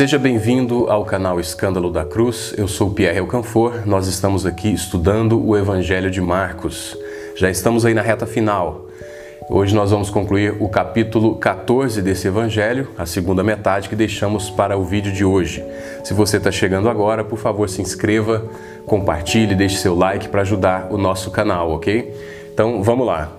Seja bem-vindo ao canal Escândalo da Cruz. Eu sou Pierre Elcanfor. Nós estamos aqui estudando o Evangelho de Marcos. Já estamos aí na reta final. Hoje nós vamos concluir o capítulo 14 desse evangelho, a segunda metade que deixamos para o vídeo de hoje. Se você está chegando agora, por favor, se inscreva, compartilhe, deixe seu like para ajudar o nosso canal, ok? Então vamos lá.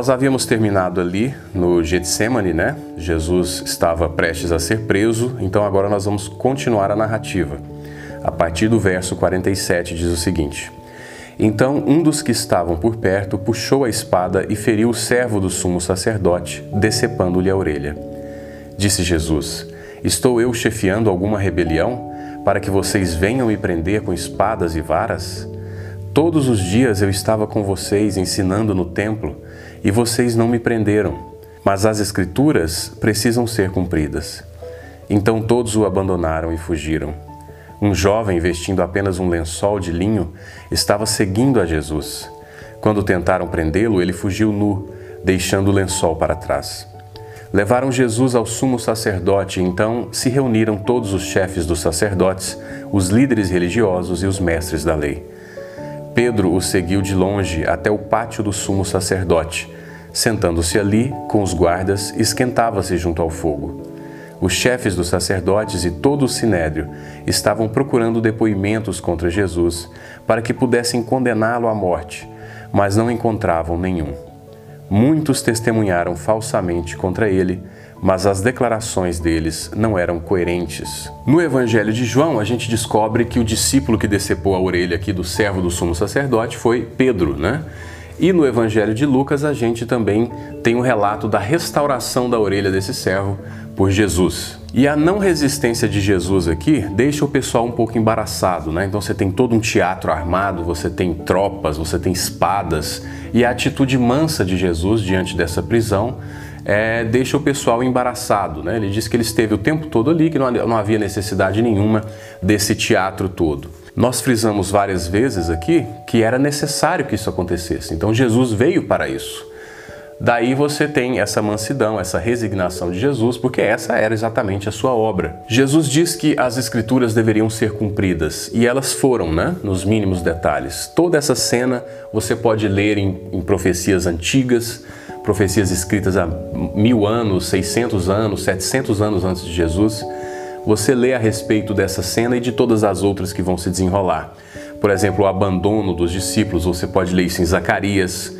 Nós havíamos terminado ali no Getsemane, né? Jesus estava prestes a ser preso, então agora nós vamos continuar a narrativa. A partir do verso 47 diz o seguinte: Então um dos que estavam por perto puxou a espada e feriu o servo do sumo sacerdote, decepando-lhe a orelha. Disse Jesus: Estou eu chefiando alguma rebelião para que vocês venham me prender com espadas e varas? Todos os dias eu estava com vocês ensinando no templo e vocês não me prenderam. Mas as Escrituras precisam ser cumpridas. Então todos o abandonaram e fugiram. Um jovem vestindo apenas um lençol de linho estava seguindo a Jesus. Quando tentaram prendê-lo, ele fugiu nu, deixando o lençol para trás. Levaram Jesus ao sumo sacerdote então se reuniram todos os chefes dos sacerdotes, os líderes religiosos e os mestres da lei. Pedro o seguiu de longe até o pátio do sumo sacerdote. Sentando-se ali, com os guardas, esquentava-se junto ao fogo. Os chefes dos sacerdotes e todo o sinédrio estavam procurando depoimentos contra Jesus para que pudessem condená-lo à morte, mas não encontravam nenhum. Muitos testemunharam falsamente contra ele, mas as declarações deles não eram coerentes. No Evangelho de João, a gente descobre que o discípulo que decepou a orelha aqui do servo do sumo sacerdote foi Pedro, né? E no Evangelho de Lucas, a gente também tem um relato da restauração da orelha desse servo por Jesus. E a não resistência de Jesus aqui deixa o pessoal um pouco embaraçado, né? Então você tem todo um teatro armado, você tem tropas, você tem espadas, e a atitude mansa de Jesus diante dessa prisão é, deixa o pessoal embaraçado. Né? Ele diz que ele esteve o tempo todo ali, que não, não havia necessidade nenhuma desse teatro todo. Nós frisamos várias vezes aqui que era necessário que isso acontecesse. Então Jesus veio para isso. Daí você tem essa mansidão, essa resignação de Jesus, porque essa era exatamente a sua obra. Jesus diz que as escrituras deveriam ser cumpridas e elas foram, né? Nos mínimos detalhes. Toda essa cena você pode ler em, em profecias antigas, profecias escritas há mil anos, 600 anos, 700 anos antes de Jesus, você lê a respeito dessa cena e de todas as outras que vão se desenrolar. Por exemplo, o abandono dos discípulos, você pode ler isso em Zacarias.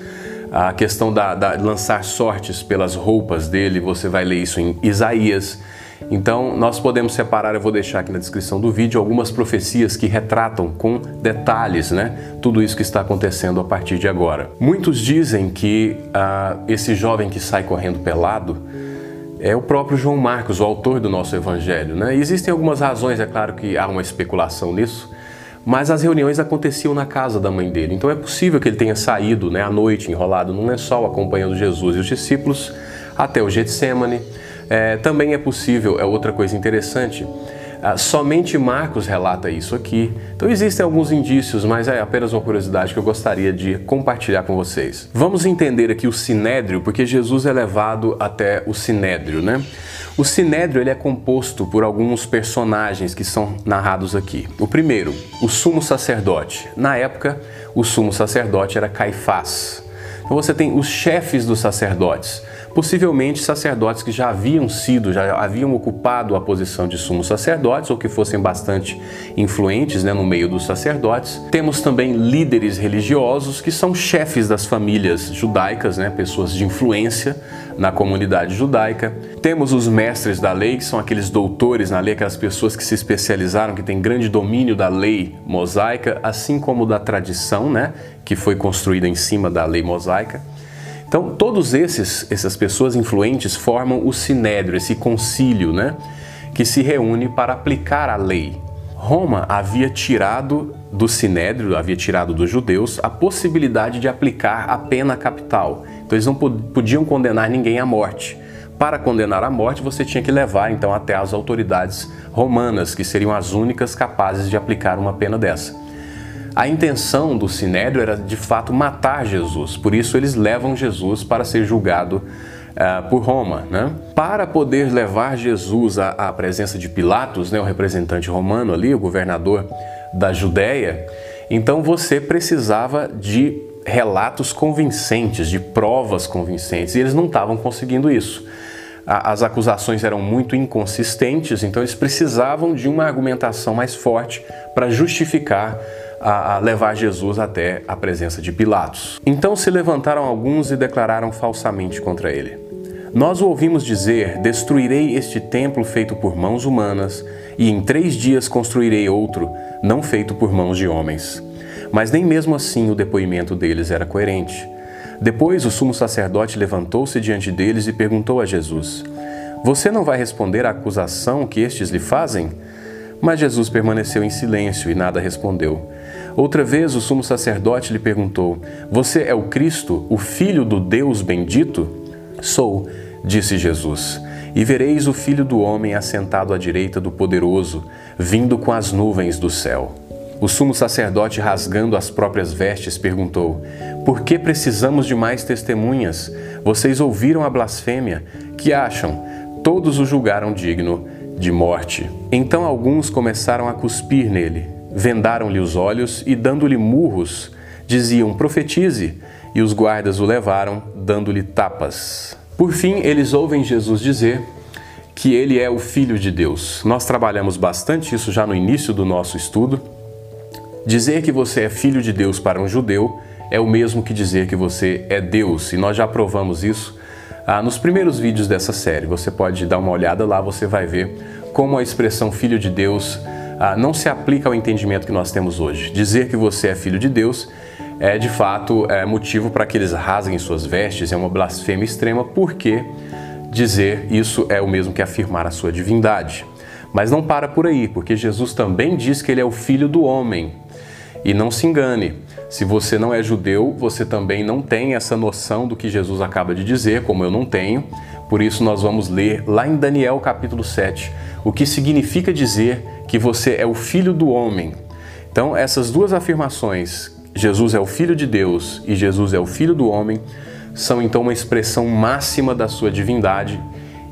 A questão da, da lançar sortes pelas roupas dele, você vai ler isso em Isaías. Então, nós podemos separar, eu vou deixar aqui na descrição do vídeo, algumas profecias que retratam com detalhes né, tudo isso que está acontecendo a partir de agora. Muitos dizem que ah, esse jovem que sai correndo pelado é o próprio João Marcos, o autor do nosso evangelho. Né? Existem algumas razões, é claro que há uma especulação nisso, mas as reuniões aconteciam na casa da mãe dele. Então é possível que ele tenha saído né, à noite, enrolado num lençol, acompanhando Jesus e os discípulos até o Getsemane é, também é possível, é outra coisa interessante, ah, somente Marcos relata isso aqui. Então existem alguns indícios, mas é apenas uma curiosidade que eu gostaria de compartilhar com vocês. Vamos entender aqui o sinédrio, porque Jesus é levado até o sinédrio, né? O sinédrio ele é composto por alguns personagens que são narrados aqui. O primeiro, o sumo sacerdote. Na época, o sumo sacerdote era Caifás. Então você tem os chefes dos sacerdotes possivelmente sacerdotes que já haviam sido, já haviam ocupado a posição de sumos sacerdotes ou que fossem bastante influentes né, no meio dos sacerdotes. Temos também líderes religiosos que são chefes das famílias judaicas, né, pessoas de influência na comunidade judaica. Temos os mestres da lei, que são aqueles doutores na lei, aquelas pessoas que se especializaram, que têm grande domínio da lei mosaica, assim como da tradição, né, que foi construída em cima da lei mosaica. Então, todos esses essas pessoas influentes formam o sinédrio, esse concílio, né, que se reúne para aplicar a lei. Roma havia tirado do sinédrio, havia tirado dos judeus a possibilidade de aplicar a pena capital. Então eles não podiam condenar ninguém à morte. para condenar à morte, você tinha que levar então até as autoridades romanas, que seriam as únicas capazes de aplicar uma pena dessa. A intenção do sinédrio era de fato matar Jesus, por isso eles levam Jesus para ser julgado uh, por Roma. Né? Para poder levar Jesus à, à presença de Pilatos, né, o representante romano ali, o governador da Judéia, então você precisava de relatos convincentes, de provas convincentes, e eles não estavam conseguindo isso. As acusações eram muito inconsistentes, então eles precisavam de uma argumentação mais forte para justificar a, levar Jesus até a presença de Pilatos. Então se levantaram alguns e declararam falsamente contra ele. Nós o ouvimos dizer: Destruirei este templo feito por mãos humanas, e em três dias construirei outro, não feito por mãos de homens. Mas nem mesmo assim o depoimento deles era coerente. Depois o sumo sacerdote levantou-se diante deles e perguntou a Jesus: Você não vai responder à acusação que estes lhe fazem? Mas Jesus permaneceu em silêncio e nada respondeu. Outra vez o sumo sacerdote lhe perguntou: Você é o Cristo, o Filho do Deus bendito? Sou, disse Jesus. E vereis o Filho do Homem assentado à direita do Poderoso, vindo com as nuvens do céu. O sumo sacerdote, rasgando as próprias vestes, perguntou: Por que precisamos de mais testemunhas? Vocês ouviram a blasfêmia? Que acham? Todos o julgaram digno de morte. Então alguns começaram a cuspir nele, vendaram-lhe os olhos e, dando-lhe murros, diziam: Profetize! E os guardas o levaram, dando-lhe tapas. Por fim, eles ouvem Jesus dizer que ele é o Filho de Deus. Nós trabalhamos bastante isso já no início do nosso estudo. Dizer que você é filho de Deus para um judeu é o mesmo que dizer que você é Deus, e nós já provamos isso ah, nos primeiros vídeos dessa série. Você pode dar uma olhada lá, você vai ver como a expressão filho de Deus ah, não se aplica ao entendimento que nós temos hoje. Dizer que você é filho de Deus é de fato é, motivo para que eles rasguem suas vestes, é uma blasfêmia extrema, porque dizer isso é o mesmo que afirmar a sua divindade. Mas não para por aí, porque Jesus também diz que ele é o filho do homem. E não se engane, se você não é judeu, você também não tem essa noção do que Jesus acaba de dizer, como eu não tenho. Por isso, nós vamos ler lá em Daniel capítulo 7 o que significa dizer que você é o filho do homem. Então, essas duas afirmações, Jesus é o filho de Deus e Jesus é o filho do homem, são então uma expressão máxima da sua divindade.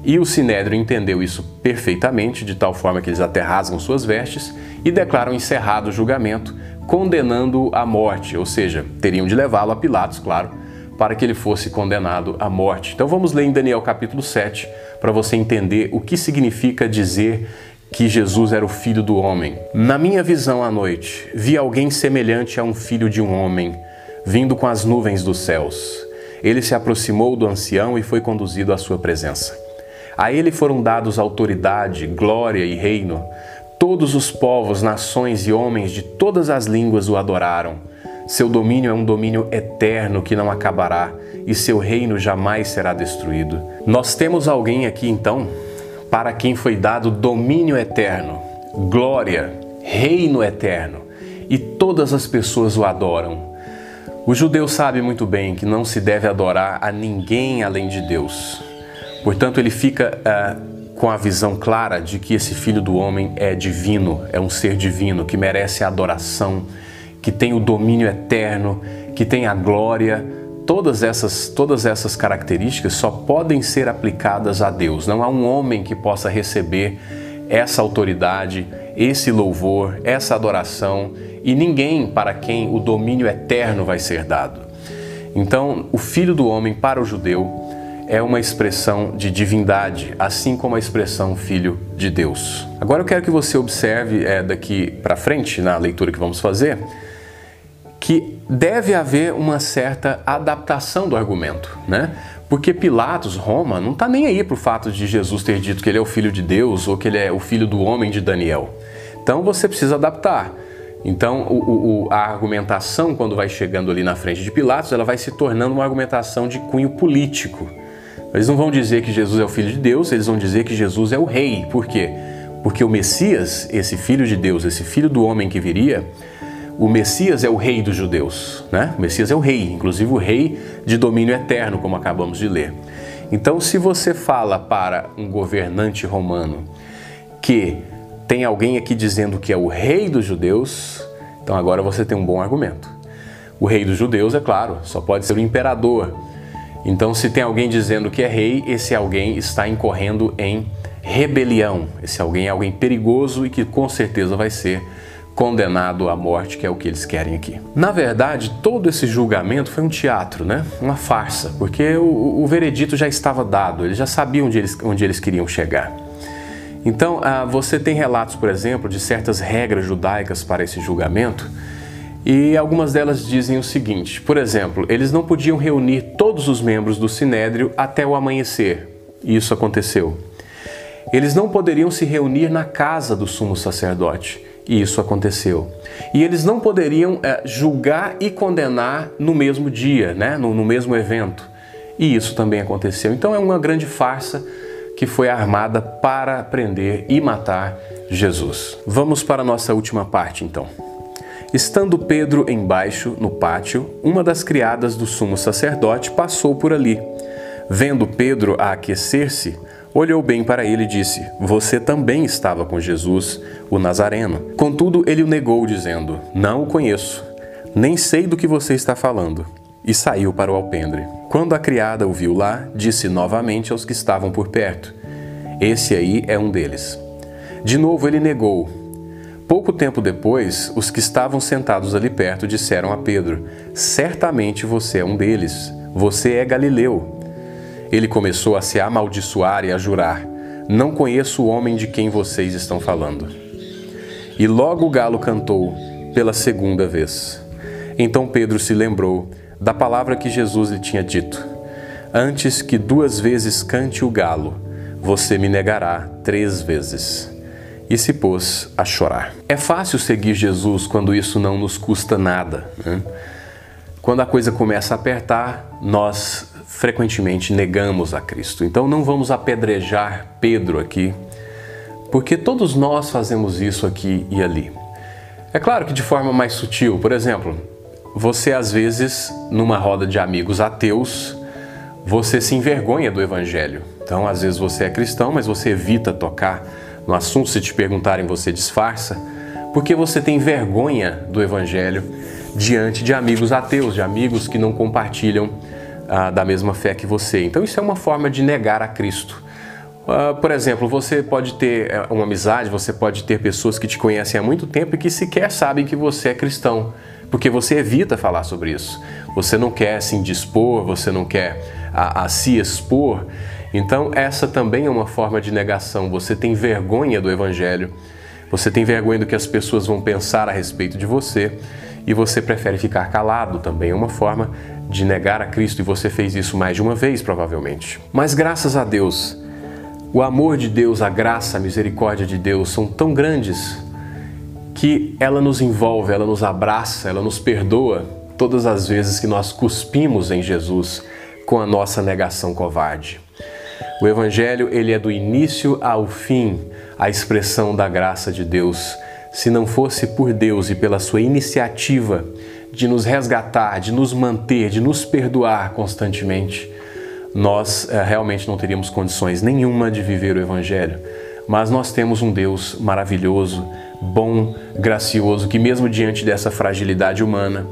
E o Sinédrio entendeu isso perfeitamente, de tal forma que eles até rasgam suas vestes e declaram encerrado o julgamento, condenando à morte, ou seja, teriam de levá-lo a Pilatos, claro, para que ele fosse condenado à morte. Então vamos ler em Daniel capítulo 7 para você entender o que significa dizer que Jesus era o filho do homem. Na minha visão à noite, vi alguém semelhante a um filho de um homem, vindo com as nuvens dos céus. Ele se aproximou do ancião e foi conduzido à sua presença. A ele foram dados autoridade, glória e reino Todos os povos, nações e homens de todas as línguas o adoraram. Seu domínio é um domínio eterno que não acabará e seu reino jamais será destruído. Nós temos alguém aqui então para quem foi dado domínio eterno, glória, reino eterno e todas as pessoas o adoram. O judeu sabe muito bem que não se deve adorar a ninguém além de Deus. Portanto, ele fica uh, com a visão clara de que esse filho do homem é divino, é um ser divino que merece a adoração, que tem o domínio eterno, que tem a glória. Todas essas, todas essas características só podem ser aplicadas a Deus. Não há um homem que possa receber essa autoridade, esse louvor, essa adoração e ninguém para quem o domínio eterno vai ser dado. Então, o filho do homem para o judeu é uma expressão de divindade, assim como a expressão filho de Deus. Agora eu quero que você observe é, daqui para frente, na leitura que vamos fazer, que deve haver uma certa adaptação do argumento, né? Porque Pilatos, Roma, não está nem aí para o fato de Jesus ter dito que ele é o filho de Deus ou que ele é o filho do homem de Daniel. Então você precisa adaptar. Então, o, o, a argumentação, quando vai chegando ali na frente de Pilatos, ela vai se tornando uma argumentação de cunho político. Eles não vão dizer que Jesus é o Filho de Deus, eles vão dizer que Jesus é o Rei. Por quê? Porque o Messias, esse Filho de Deus, esse Filho do homem que viria, o Messias é o Rei dos judeus, né? O Messias é o Rei, inclusive o Rei de domínio eterno, como acabamos de ler. Então, se você fala para um governante romano que tem alguém aqui dizendo que é o rei dos judeus, então agora você tem um bom argumento. O rei dos judeus, é claro, só pode ser o imperador. Então, se tem alguém dizendo que é rei, esse alguém está incorrendo em rebelião. Esse alguém é alguém perigoso e que com certeza vai ser condenado à morte, que é o que eles querem aqui. Na verdade, todo esse julgamento foi um teatro, né? Uma farsa, porque o, o veredito já estava dado, eles já sabiam onde eles, onde eles queriam chegar. Então, ah, você tem relatos, por exemplo, de certas regras judaicas para esse julgamento, e algumas delas dizem o seguinte: por exemplo, eles não podiam reunir todos os membros do sinédrio até o amanhecer. Isso aconteceu. Eles não poderiam se reunir na casa do sumo sacerdote. E isso aconteceu. E eles não poderiam é, julgar e condenar no mesmo dia, né? no, no mesmo evento. E isso também aconteceu. Então é uma grande farsa que foi armada para prender e matar Jesus. Vamos para a nossa última parte então. Estando Pedro embaixo, no pátio, uma das criadas do sumo sacerdote passou por ali. Vendo Pedro a aquecer-se, olhou bem para ele e disse: Você também estava com Jesus, o Nazareno. Contudo, ele o negou, dizendo: Não o conheço, nem sei do que você está falando. E saiu para o alpendre. Quando a criada o viu lá, disse novamente aos que estavam por perto: Esse aí é um deles. De novo ele negou. Pouco tempo depois, os que estavam sentados ali perto disseram a Pedro: Certamente você é um deles. Você é Galileu. Ele começou a se amaldiçoar e a jurar: Não conheço o homem de quem vocês estão falando. E logo o galo cantou pela segunda vez. Então Pedro se lembrou da palavra que Jesus lhe tinha dito: Antes que duas vezes cante o galo, você me negará três vezes e se pôs a chorar. É fácil seguir Jesus quando isso não nos custa nada. Né? Quando a coisa começa a apertar, nós frequentemente negamos a Cristo. Então não vamos apedrejar Pedro aqui, porque todos nós fazemos isso aqui e ali. É claro que de forma mais sutil, por exemplo, você às vezes, numa roda de amigos ateus, você se envergonha do evangelho. Então, às vezes você é cristão, mas você evita tocar no assunto, se te perguntarem, você disfarça, porque você tem vergonha do Evangelho diante de amigos ateus, de amigos que não compartilham ah, da mesma fé que você. Então, isso é uma forma de negar a Cristo. Uh, por exemplo, você pode ter eh, uma amizade, você pode ter pessoas que te conhecem há muito tempo e que sequer sabem que você é cristão, porque você evita falar sobre isso. Você não quer se indispor, você não quer a, a se expor. Então, essa também é uma forma de negação. Você tem vergonha do Evangelho, você tem vergonha do que as pessoas vão pensar a respeito de você e você prefere ficar calado. Também é uma forma de negar a Cristo e você fez isso mais de uma vez, provavelmente. Mas graças a Deus, o amor de Deus, a graça, a misericórdia de Deus são tão grandes que ela nos envolve, ela nos abraça, ela nos perdoa todas as vezes que nós cuspimos em Jesus com a nossa negação covarde. O evangelho, ele é do início ao fim a expressão da graça de Deus. Se não fosse por Deus e pela sua iniciativa de nos resgatar, de nos manter, de nos perdoar constantemente, nós é, realmente não teríamos condições nenhuma de viver o evangelho. Mas nós temos um Deus maravilhoso, bom, gracioso, que mesmo diante dessa fragilidade humana,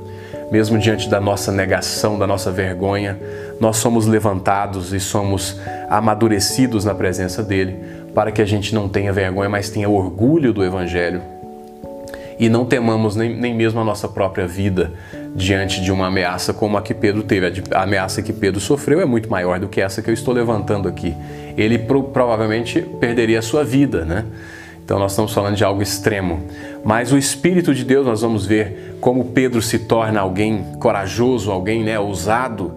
mesmo diante da nossa negação, da nossa vergonha, nós somos levantados e somos amadurecidos na presença dele, para que a gente não tenha vergonha, mas tenha orgulho do Evangelho e não temamos nem, nem mesmo a nossa própria vida diante de uma ameaça como a que Pedro teve. A ameaça que Pedro sofreu é muito maior do que essa que eu estou levantando aqui. Ele pro, provavelmente perderia a sua vida, né? Então nós estamos falando de algo extremo. Mas o Espírito de Deus, nós vamos ver como Pedro se torna alguém corajoso, alguém né, ousado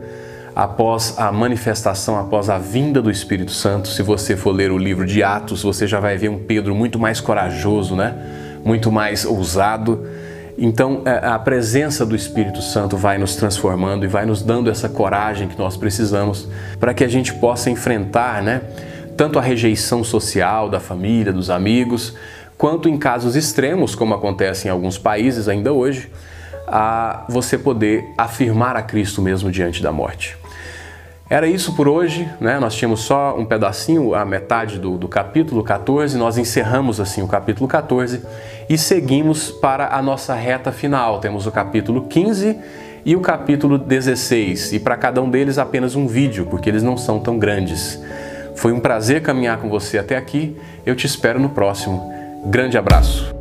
após a manifestação, após a vinda do Espírito Santo. Se você for ler o livro de Atos, você já vai ver um Pedro muito mais corajoso, né? muito mais ousado. Então, é, a presença do Espírito Santo vai nos transformando e vai nos dando essa coragem que nós precisamos para que a gente possa enfrentar, né? tanto a rejeição social da família, dos amigos, quanto em casos extremos, como acontece em alguns países ainda hoje, a você poder afirmar a Cristo mesmo diante da morte. Era isso por hoje, né? Nós tínhamos só um pedacinho, a metade do, do, capítulo 14, nós encerramos assim o capítulo 14 e seguimos para a nossa reta final. Temos o capítulo 15 e o capítulo 16, e para cada um deles apenas um vídeo, porque eles não são tão grandes. Foi um prazer caminhar com você até aqui, eu te espero no próximo. Grande abraço!